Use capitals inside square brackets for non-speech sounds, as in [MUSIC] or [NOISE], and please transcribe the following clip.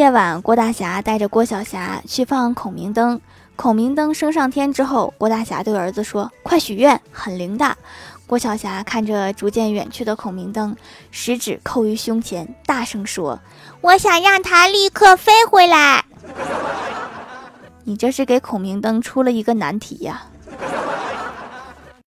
夜晚，郭大侠带着郭小霞去放孔明灯。孔明灯升上天之后，郭大侠对儿子说：“快许愿，很灵的。”郭小霞看着逐渐远去的孔明灯，食指扣于胸前，大声说：“我想让它立刻飞回来。” [LAUGHS] 你这是给孔明灯出了一个难题呀！